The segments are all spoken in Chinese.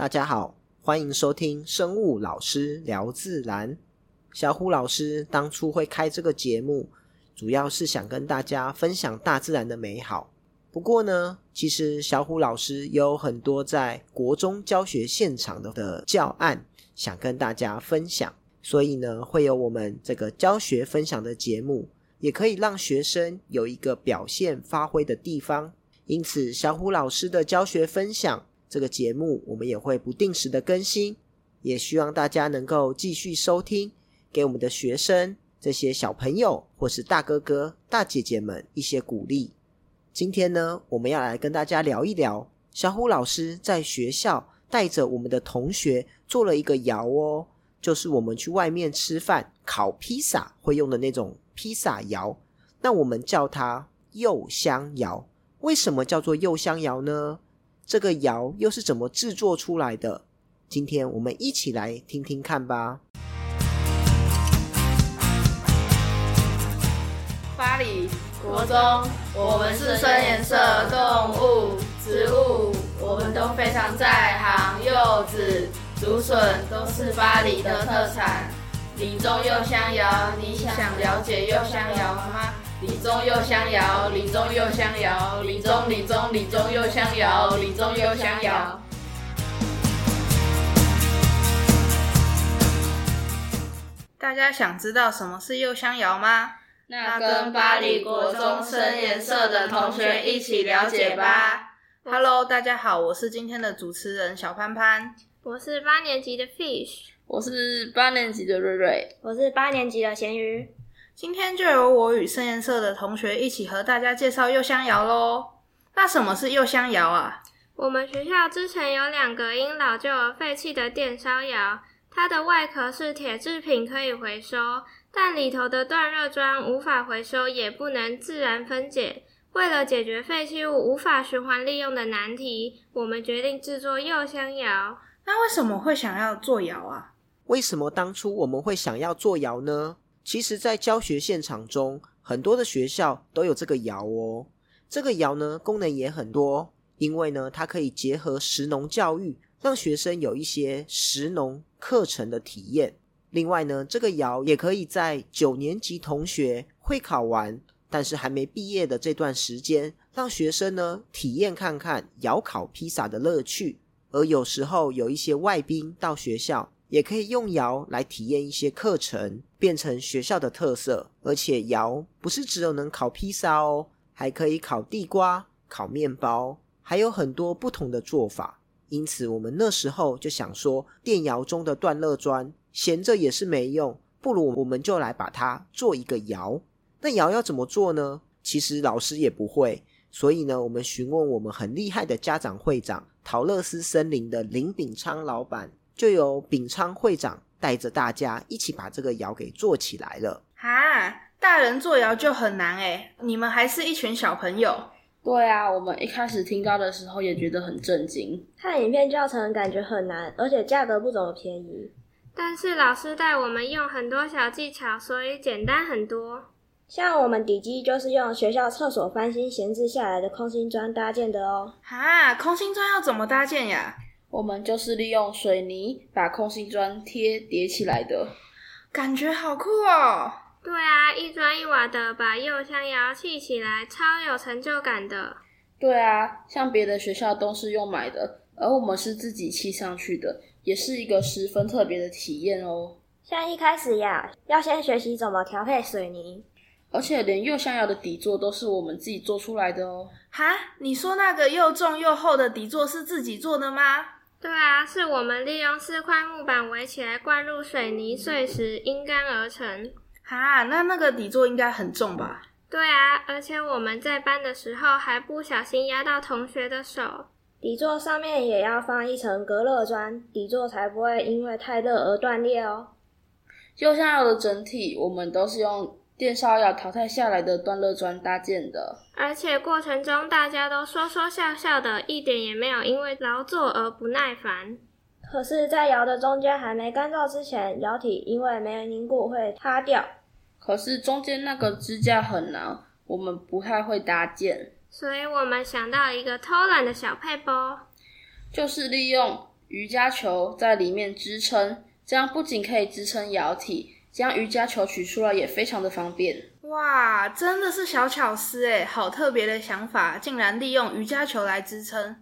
大家好，欢迎收听生物老师聊自然。小虎老师当初会开这个节目，主要是想跟大家分享大自然的美好。不过呢，其实小虎老师有很多在国中教学现场的的教案，想跟大家分享。所以呢，会有我们这个教学分享的节目，也可以让学生有一个表现发挥的地方。因此，小虎老师的教学分享。这个节目我们也会不定时的更新，也希望大家能够继续收听，给我们的学生这些小朋友或是大哥哥、大姐姐们一些鼓励。今天呢，我们要来跟大家聊一聊，小虎老师在学校带着我们的同学做了一个窑哦，就是我们去外面吃饭烤披萨会用的那种披萨窑，那我们叫它柚香窑。为什么叫做柚香窑呢？这个窑又是怎么制作出来的？今天我们一起来听听看吧。巴黎国中，我们是深颜色动物、植物，我们都非常在行。柚子、竹笋都是巴黎的特产。里中柚香窑，你想了解柚香窑吗？里中柚香窑，里中柚香窑，里中李中李中柚香窑，里中柚香窑。大家想知道什么是又香窑吗？那跟巴黎国中深颜色的同学一起了解吧。Hello，大家好，我是今天的主持人小潘潘，我是八年级的 Fish，我是八年级的瑞瑞，我是八年级的咸鱼。今天就由我与深颜色的同学一起和大家介绍柚香窑喽。那什么是柚香窑啊？我们学校之前有两个因老旧而废弃的电烧窑，它的外壳是铁制品，可以回收，但里头的断热砖无法回收，也不能自然分解。为了解决废弃物无法循环利用的难题，我们决定制作柚香窑。那为什么会想要做窑啊？为什么当初我们会想要做窑呢？其实，在教学现场中，很多的学校都有这个窑哦。这个窑呢，功能也很多，因为呢，它可以结合食农教育，让学生有一些食农课程的体验。另外呢，这个窑也可以在九年级同学会考完，但是还没毕业的这段时间，让学生呢体验看看窑烤披萨的乐趣。而有时候有一些外宾到学校，也可以用窑来体验一些课程，变成学校的特色。而且窑不是只有能烤披萨哦，还可以烤地瓜、烤面包，还有很多不同的做法。因此，我们那时候就想说，电窑中的断热砖闲着也是没用，不如我们就来把它做一个窑。那窑要怎么做呢？其实老师也不会，所以呢，我们询问我们很厉害的家长会长桃乐丝森林的林炳昌老板。就由炳昌会长带着大家一起把这个窑给做起来了。哈，大人做窑就很难诶，你们还是一群小朋友。对啊，我们一开始听到的时候也觉得很震惊。看影片教程感觉很难，而且价格不怎么便宜。但是老师带我们用很多小技巧，所以简单很多。像我们底基就是用学校厕所翻新闲置下来的空心砖搭建的哦。哈，空心砖要怎么搭建呀？我们就是利用水泥把空心砖贴叠起来的，感觉好酷哦！对啊，一砖一瓦的把柚香窑砌起来，超有成就感的。对啊，像别的学校都是用买的，而我们是自己砌上去的，也是一个十分特别的体验哦。像一开始呀，要先学习怎么调配水泥，而且连柚香窑的底座都是我们自己做出来的哦。哈，你说那个又重又厚的底座是自己做的吗？对啊，是我们利用四块木板围起来，灌入水泥碎石，阴干而成。哈，那那个底座应该很重吧？对啊，而且我们在搬的时候还不小心压到同学的手。底座上面也要放一层隔热砖，底座才不会因为太热而断裂哦。柚香窑的整体，我们都是用。电烧窑淘汰下来的断热砖搭建的，而且过程中大家都说说笑笑的，一点也没有因为劳作而不耐烦。可是，在窑的中间还没干燥之前，窑体因为没有凝固会塌掉。可是中间那个支架很难，我们不太会搭建，所以我们想到一个偷懒的小配包，就是利用瑜伽球在里面支撑，这样不仅可以支撑窑体，将瑜伽球取出来也非常的方便。哇，真的是小巧思哎，好特别的想法，竟然利用瑜伽球来支撑。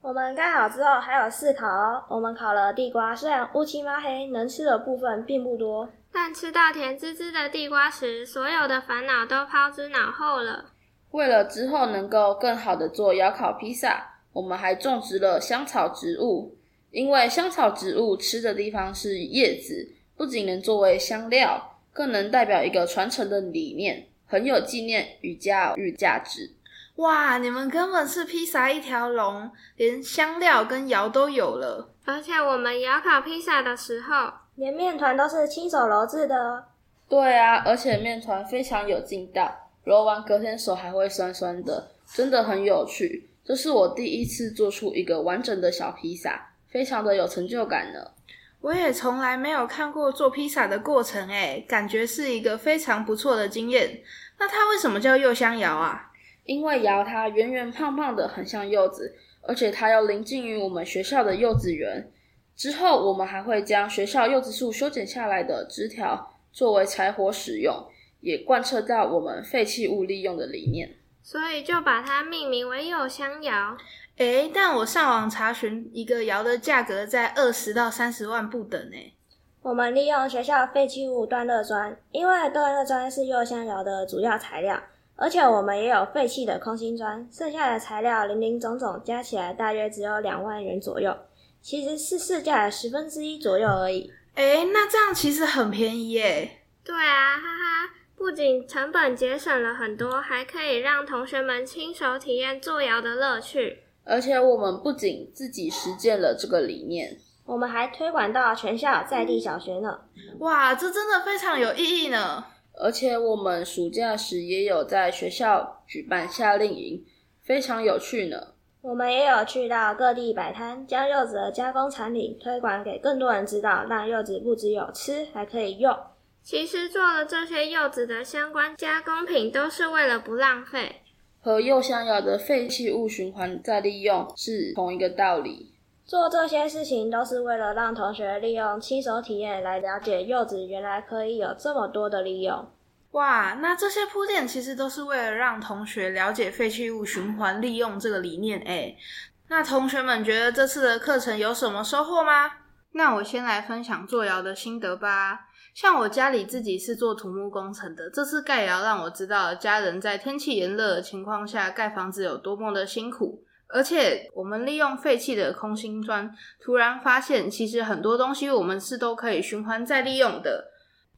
我们盖好之后还有试烤哦，我们烤了地瓜，虽然乌漆嘛黑，能吃的部分并不多，但吃到甜滋滋的地瓜时，所有的烦恼都抛之脑后了。为了之后能够更好的做窑烤披萨，我们还种植了香草植物。因为香草植物吃的地方是叶子，不仅能作为香料，更能代表一个传承的理念，很有纪念与教育价值。哇，你们根本是披萨一条龙，连香料跟窑都有了。而且我们窑烤披萨的时候，连面团都是亲手揉制的。对啊，而且面团非常有劲道，揉完隔天手还会酸酸的，真的很有趣。这是我第一次做出一个完整的小披萨。非常的有成就感呢。我也从来没有看过做披萨的过程，诶，感觉是一个非常不错的经验。那它为什么叫柚香窑啊？因为窑它圆圆胖胖的，很像柚子，而且它又临近于我们学校的柚子园。之后我们还会将学校柚子树修剪下来的枝条作为柴火使用，也贯彻到我们废弃物利用的理念。所以就把它命名为柚香窑。诶，但我上网查询，一个窑的价格在二十到三十万不等诶。我们利用学校废弃物断热砖，因为断热砖是柚香窑的主要材料，而且我们也有废弃的空心砖，剩下的材料零零总总加起来大约只有两万元左右，其实是市价的十分之一左右而已。诶，那这样其实很便宜耶。对啊，哈哈，不仅成本节省了很多，还可以让同学们亲手体验做窑的乐趣。而且我们不仅自己实践了这个理念，我们还推广到全校在地小学呢。哇，这真的非常有意义呢！而且我们暑假时也有在学校举办夏令营，非常有趣呢。我们也有去到各地摆摊，将柚子的加工产品推广给更多人知道，让柚子不只有吃，还可以用。其实做了这些柚子的相关加工品，都是为了不浪费。和柚香窑的废弃物循环再利用是同一个道理。做这些事情都是为了让同学利用亲手体验来了解柚子原来可以有这么多的利用。哇，那这些铺垫其实都是为了让同学了解废弃物循环利用这个理念。诶，那同学们觉得这次的课程有什么收获吗？那我先来分享做窑的心得吧。像我家里自己是做土木工程的，这次盖窑让我知道家人在天气炎热的情况下盖房子有多么的辛苦。而且我们利用废弃的空心砖，突然发现其实很多东西我们是都可以循环再利用的。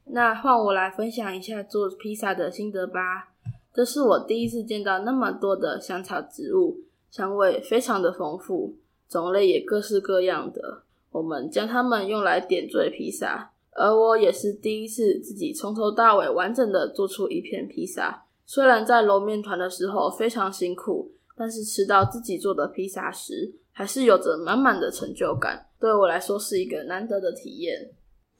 那换我来分享一下做披萨的心得吧。这是我第一次见到那么多的香草植物，香味非常的丰富，种类也各式各样的。我们将它们用来点缀披萨。而我也是第一次自己从头到尾完整的做出一片披萨，虽然在揉面团的时候非常辛苦，但是吃到自己做的披萨时，还是有着满满的成就感。对我来说是一个难得的体验。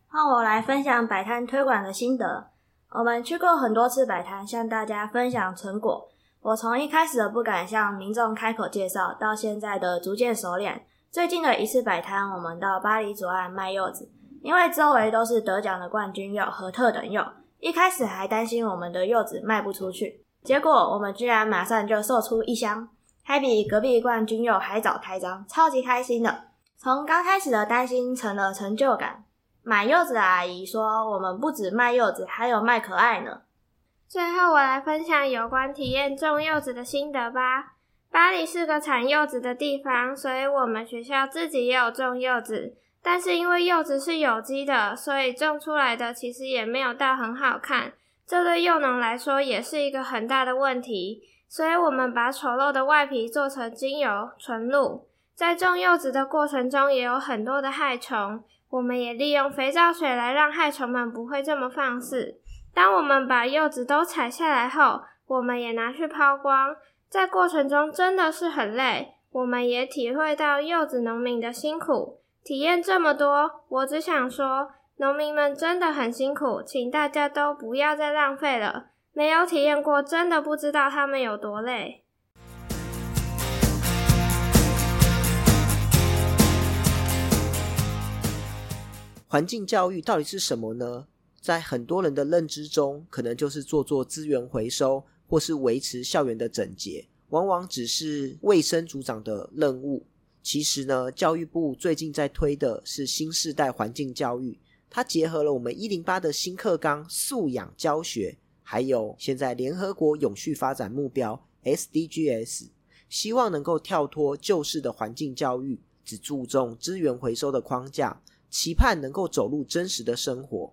换我来分享摆摊推广的心得。我们去过很多次摆摊，向大家分享成果。我从一开始的不敢向民众开口介绍，到现在的逐渐熟练。最近的一次摆摊，我们到巴黎左岸卖柚子。因为周围都是得奖的冠军柚和特等柚，一开始还担心我们的柚子卖不出去，结果我们居然马上就售出一箱，还比隔壁冠军柚还早开张，超级开心的。从刚开始的担心成了成就感。买柚子的阿姨说：“我们不止卖柚子，还有卖可爱呢。”最后我来分享有关体验种柚子的心得吧。巴黎是个产柚子的地方，所以我们学校自己也有种柚子。但是因为柚子是有机的，所以种出来的其实也没有到很好看，这对柚农来说也是一个很大的问题。所以我们把丑陋的外皮做成精油纯露，在种柚子的过程中也有很多的害虫，我们也利用肥皂水来让害虫们不会这么放肆。当我们把柚子都采下来后，我们也拿去抛光，在过程中真的是很累，我们也体会到柚子农民的辛苦。体验这么多，我只想说，农民们真的很辛苦，请大家都不要再浪费了。没有体验过，真的不知道他们有多累。环境教育到底是什么呢？在很多人的认知中，可能就是做做资源回收，或是维持校园的整洁，往往只是卫生组长的任务。其实呢，教育部最近在推的是新世代环境教育，它结合了我们一零八的新课纲素养教学，还有现在联合国永续发展目标 SDGs，希望能够跳脱旧式的环境教育，只注重资源回收的框架，期盼能够走入真实的生活。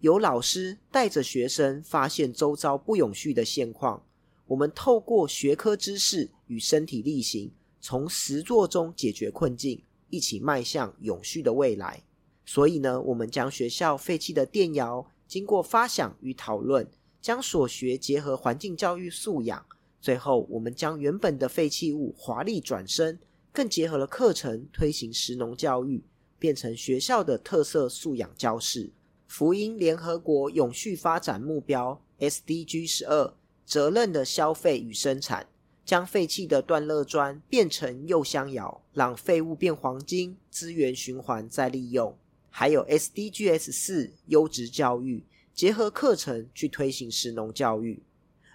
有老师带着学生发现周遭不永续的现况，我们透过学科知识与身体力行，从实作中解决困境，一起迈向永续的未来。所以呢，我们将学校废弃的电窑经过发想与讨论，将所学结合环境教育素养，最后我们将原本的废弃物华丽转身，更结合了课程推行食农教育，变成学校的特色素养教室。福音联合国永续发展目标 SDG 十二，责任的消费与生产，将废弃的断热砖变成柚香窑，让废物变黄金，资源循环再利用。还有 SDGs 四，优质教育，结合课程去推行食农教育。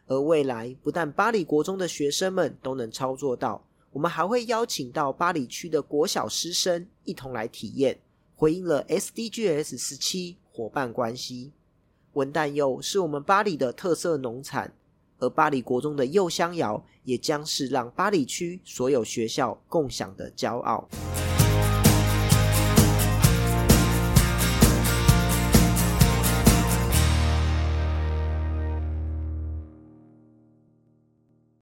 而未来不但八里国中的学生们都能操作到，我们还会邀请到八里区的国小师生一同来体验，回应了 SDGs 十七。伙伴关系，文旦柚是我们巴黎的特色农产，而巴黎国中的柚香窑也将是让巴黎区所有学校共享的骄傲。